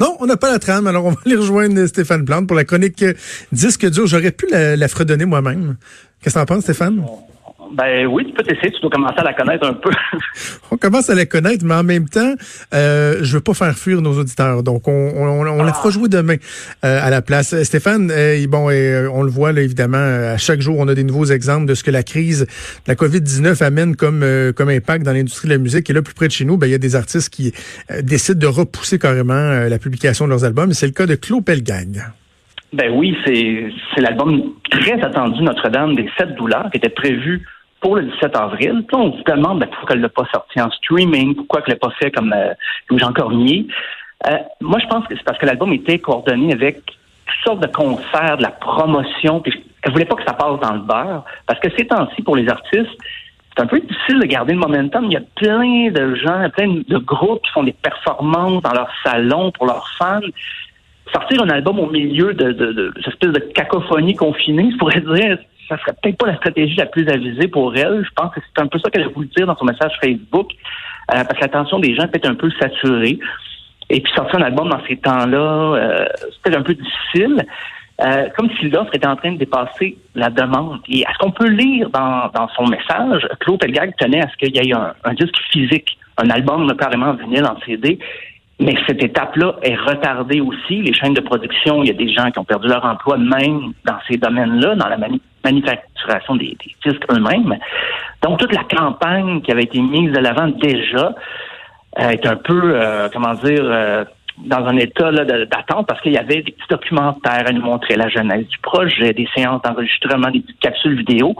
Non, on n'a pas la trame, alors on va aller rejoindre Stéphane Plante pour la chronique Disque dur. J'aurais pu la, la fredonner moi-même. Qu'est-ce que t'en penses, Stéphane? Ben oui, tu peux t'essayer, tu dois commencer à la connaître un peu. on commence à la connaître, mais en même temps, euh, je veux pas faire fuir nos auditeurs. Donc, on, on, on la fera jouer demain euh, à la place. Stéphane, euh, bon, euh, on le voit là, évidemment, à chaque jour, on a des nouveaux exemples de ce que la crise de la COVID-19 amène comme, comme impact dans l'industrie de la musique. Et là, plus près de chez nous, ben, il y a des artistes qui décident de repousser carrément la publication de leurs albums. C'est le cas de Claude Pelgagne. Ben oui, c'est l'album très attendu Notre-Dame des Sept douleurs qui était prévu pour le 17 avril. Puis on se demande ben, pourquoi elle l'a pas sorti en streaming, pourquoi elle l'a pas fait comme, euh, Jean Cormier? Euh, moi, je pense que c'est parce que l'album était coordonné avec toutes sortes de concerts, de la promotion. Puis elle voulait pas que ça passe dans le beurre, parce que ces temps-ci, pour les artistes, c'est un peu difficile de garder le momentum. Il y a plein de gens, plein de groupes qui font des performances dans leur salon pour leurs fans. Sortir un album au milieu de, de, de, de cacophonie confinée, je pourrais dire, ça serait peut-être pas la stratégie la plus avisée pour elle. Je pense que c'est un peu ça qu'elle a voulu dire dans son message Facebook, euh, parce que l'attention des gens est peut-être un peu saturée. Et puis sortir un album dans ces temps-là, euh, c'est peut-être un peu difficile. Euh, comme si l'offre était en train de dépasser la demande. Et est-ce qu'on peut lire dans, dans son message, Claude Pelgag tenait à ce qu'il y ait un, un disque physique, un album carrément vinyle en CD. Mais cette étape-là est retardée aussi. Les chaînes de production, il y a des gens qui ont perdu leur emploi même dans ces domaines-là, dans la manufacturation des, disques eux-mêmes. Donc, toute la campagne qui avait été mise de l'avant déjà euh, est un peu, euh, comment dire, euh, dans un état d'attente parce qu'il y avait des petits documentaires à nous montrer la genèse du projet, des séances d'enregistrement, des petites capsules vidéo.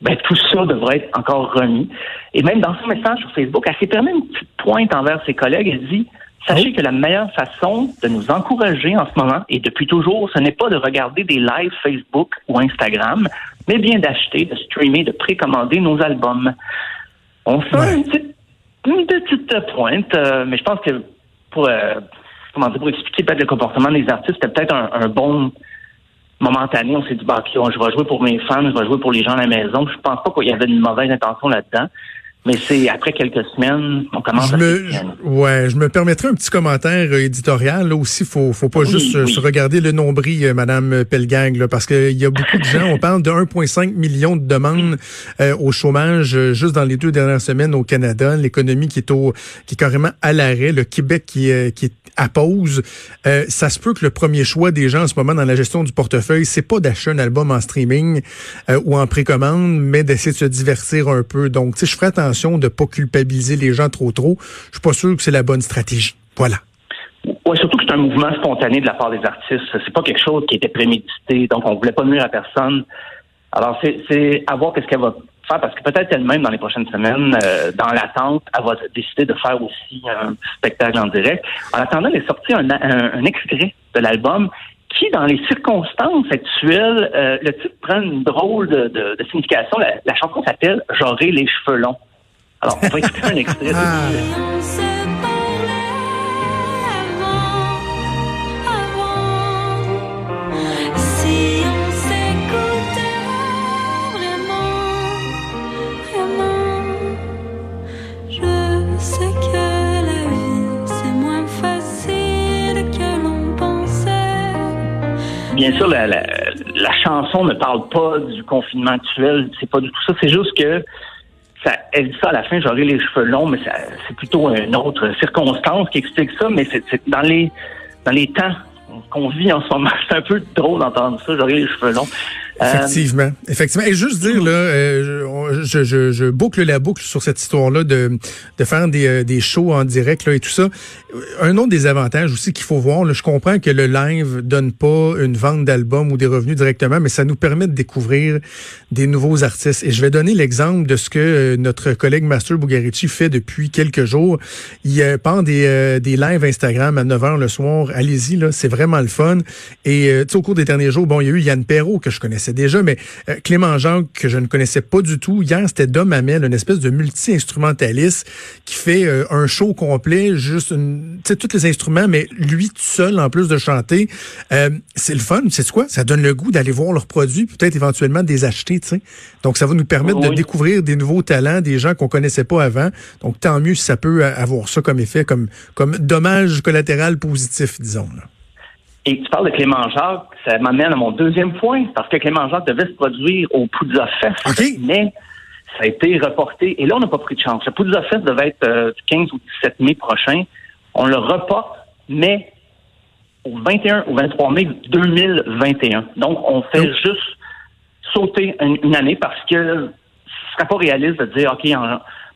Ben, tout ça devrait être encore remis. Et même dans son message sur Facebook, elle s'est permis une petite pointe envers ses collègues. Elle dit Sachez oh. que la meilleure façon de nous encourager en ce moment, et depuis toujours, ce n'est pas de regarder des lives Facebook ou Instagram, mais bien d'acheter, de streamer, de précommander nos albums. On fait une, petite, pointe, euh, mais je pense que pour, euh, comment dire, pour expliquer peut-être le comportement des artistes, c'était peut-être un, bon momentané. On s'est dit, bah, je vais jouer pour mes fans, je vais jouer pour les gens à la maison. Je pense pas qu'il y avait une mauvaise intention là-dedans. Mais c'est après quelques semaines, on commence je à me, Ouais, je me permettrai un petit commentaire euh, éditorial. Là aussi, faut, faut pas juste euh, se regarder le nombril, euh, Madame Pelgang, là, parce qu'il y a beaucoup de gens. On parle de 1,5 million de demandes au chômage juste dans les deux dernières semaines au Canada. L'économie qui est au, qui est carrément à l'arrêt. Le Québec qui est, qui est à pause. ça se peut que le premier choix des gens en ce moment dans la gestion du portefeuille, c'est pas d'acheter un album en streaming ou en précommande, mais d'essayer de se divertir un peu. Donc, tu sais, je ferai attention de ne pas culpabiliser les gens trop trop. Je suis pas sûr que c'est la bonne stratégie. Voilà. Oui, surtout que c'est un mouvement spontané de la part des artistes. C'est pas quelque chose qui était prémédité, donc on voulait pas nuire à personne. Alors c'est à voir qu'est-ce qu'elle va faire, parce que peut-être elle-même dans les prochaines semaines, euh, dans l'attente, elle va décider de faire aussi un spectacle en direct. En attendant, elle est sortie un, un, extrait de l'album qui, dans les circonstances actuelles, euh, le titre prend une drôle de, signification. La, la chanson s'appelle J'aurai les cheveux longs. Alors, on va écouter un extrait. Ah. bien sûr, la, la, la, chanson ne parle pas du confinement actuel. C'est pas du tout ça. C'est juste que elle dit ça à la fin, j'aurai les cheveux longs, mais c'est plutôt une autre circonstance qui explique ça, mais c'est dans les dans les temps qu'on vit en ce moment. C'est un peu drôle d'entendre ça, j'aurai les cheveux longs. Effectivement, effectivement. Et juste dire là, euh, je, je, je, boucle la boucle sur cette histoire-là de, de faire des, euh, des shows en direct là et tout ça. Un autre des avantages aussi qu'il faut voir, là, je comprends que le live donne pas une vente d'albums ou des revenus directement, mais ça nous permet de découvrir des nouveaux artistes. Et je vais donner l'exemple de ce que euh, notre collègue Master Bugarici fait depuis quelques jours. Il prend des, des lives Instagram à 9h le soir. Allez-y, là, c'est vraiment le fun. Et au cours des derniers jours, bon, il y a eu Yann Perrault que je connaissais déjà, mais euh, Clément Jean, que je ne connaissais pas du tout, hier, c'était Dom Hamel, une espèce de multi-instrumentaliste qui fait euh, un show complet, juste une, tous les instruments, mais lui tout seul, en plus de chanter. Euh, c'est le fun, c'est quoi? Ça donne le goût d'aller voir leurs produits, peut-être éventuellement des acheter, tu sais. Donc, ça va nous permettre de découvrir des nouveaux talents, des gens qu'on connaissait pas avant. Donc, tant mieux si ça peut avoir ça comme effet, comme, comme dommage collatéral positif, disons. Là. Et tu parles de Clément Jacques, ça m'amène à mon deuxième point, parce que Clément Jacques devait se produire au Poudza Fest, mais ça a été reporté. Et là, on n'a pas pris de chance. Le Poudza Fest devait être euh, du 15 ou 17 mai prochain. On le reporte, mais au 21 ou 23 mai 2021. Donc, on fait juste sauter une, année parce que ce serait pas réaliste de dire, OK,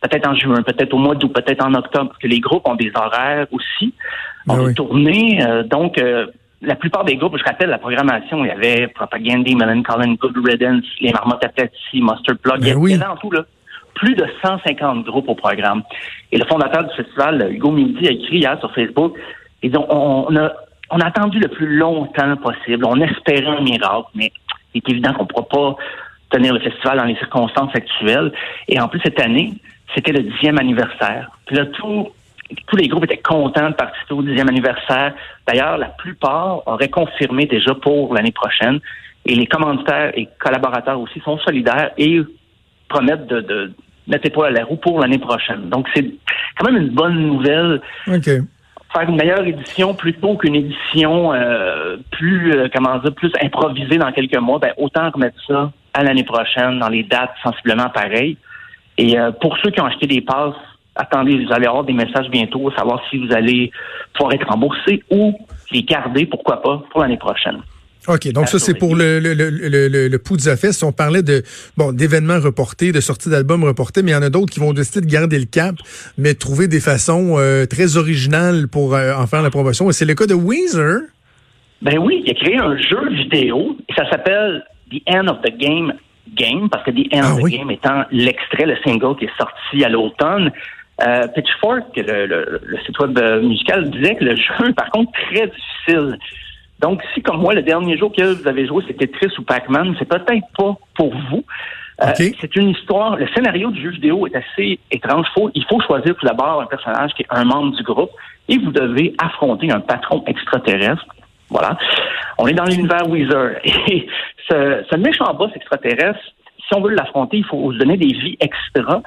peut-être en juin, peut-être au mois d'août, peut-être en octobre, parce que les groupes ont des horaires aussi, ont ben des tournées. Euh, donc, euh, la plupart des groupes, je rappelle la programmation, il y avait Propagandy, Melon Collin, Good Riddance, les Marmottes à Mustard Plug, il y avait en tout là, plus de 150 groupes au programme. Et le fondateur du festival, Hugo Midi, a écrit hier sur Facebook, et donc on, a, on a attendu le plus longtemps possible, on espérait un miracle, mais il est évident qu'on ne pourra pas tenir le festival dans les circonstances actuelles. Et en plus, cette année, c'était le dixième anniversaire. Puis là, tout, tous les groupes étaient contents de participer au dixième anniversaire. D'ailleurs, la plupart auraient confirmé déjà pour l'année prochaine. Et les commanditaires et collaborateurs aussi sont solidaires et promettent de, de mettre pas à la roue pour l'année prochaine. Donc, c'est quand même une bonne nouvelle. Faire une meilleure édition plutôt qu'une édition euh, plus, euh, comment dire, plus improvisée dans quelques mois, ben, autant remettre ça à l'année prochaine dans les dates sensiblement pareilles. Et euh, pour ceux qui ont acheté des passes attendez, vous allez avoir des messages bientôt, savoir si vous allez pouvoir être remboursé ou les garder, pourquoi pas, pour l'année prochaine. OK, donc ça, c'est pour le, le, le, le, Poudza Fest. On parlait de bon d'événements reportés, de sorties d'albums reportés, mais il y en a d'autres qui vont décider de garder le cap, mais trouver des façons euh, très originales pour euh, en faire la promotion. Et c'est le cas de Weezer. Ben oui, il a créé un jeu vidéo, et ça s'appelle The End of the Game Game, parce que The End ah of the Game étant l'extrait, le single qui est sorti à l'automne. Euh, Pitchfork, le, le, le, site web euh, musical, disait que le jeu, par contre, très difficile. Donc, si comme moi, le dernier jour que vous avez joué, c'était Tetris ou Pac-Man, c'est peut-être pas pour vous. Euh, c'est une histoire. Le scénario du jeu vidéo est assez étrange. Faut, il faut choisir tout d'abord un personnage qui est un membre du groupe et vous devez affronter un patron extraterrestre. Voilà. On est dans l'univers Weezer. Et ce, ce méchant boss extraterrestre, si on veut l'affronter, il faut se donner des vies extra.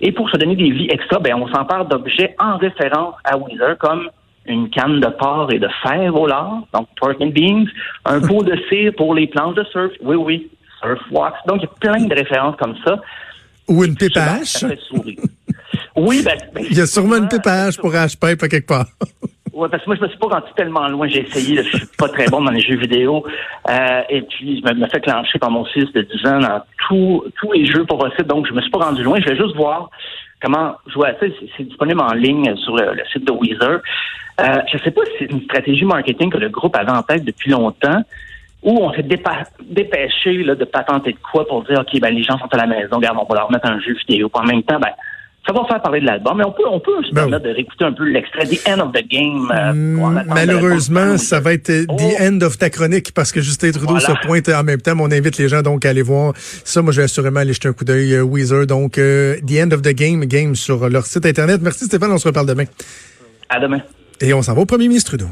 Et pour se donner des vies extra, ben, on s'empare d'objets en référence à Weezer, comme une canne de porc et de fer au lard, donc pork and beans, un pot de cire pour les planches de surf, oui, oui, surf wax. Donc, il y a plein de références comme ça. Ou une pépage. oui, ben, ben, Il y a sûrement une pépage pour H-Pipe à quelque part. Parce que moi, je me suis pas rendu tellement loin. J'ai essayé, je suis pas très bon dans les jeux vidéo. Euh, et puis, je me, suis fait clencher par mon fils de 10 ans dans tous les jeux possibles. Donc, je me suis pas rendu loin. Je vais juste voir comment jouer à ça. C'est disponible en ligne sur le, site de Weezer. Euh, je sais pas si c'est une stratégie marketing que le groupe avait en tête depuis longtemps ou on s'est dépêché là, de patenter de quoi pour dire, OK, ben, les gens sont à la maison, regarde, on va leur mettre un jeu vidéo. en même temps, ben, ça va faire parler de l'album, mais on peut, on peut se ben permettre de réécouter un peu l'extrait The End of the Game. Euh, mm, malheureusement, ça va être oh. The End of ta chronique parce que Justin Trudeau se pointe en même temps. On invite les gens donc à aller voir ça. Moi, je vais assurément aller jeter un coup d'œil. Euh, Weezer, donc euh, The End of the Game, game sur leur site internet. Merci Stéphane, on se reparle demain. À demain. Et on s'en va au premier ministre Trudeau.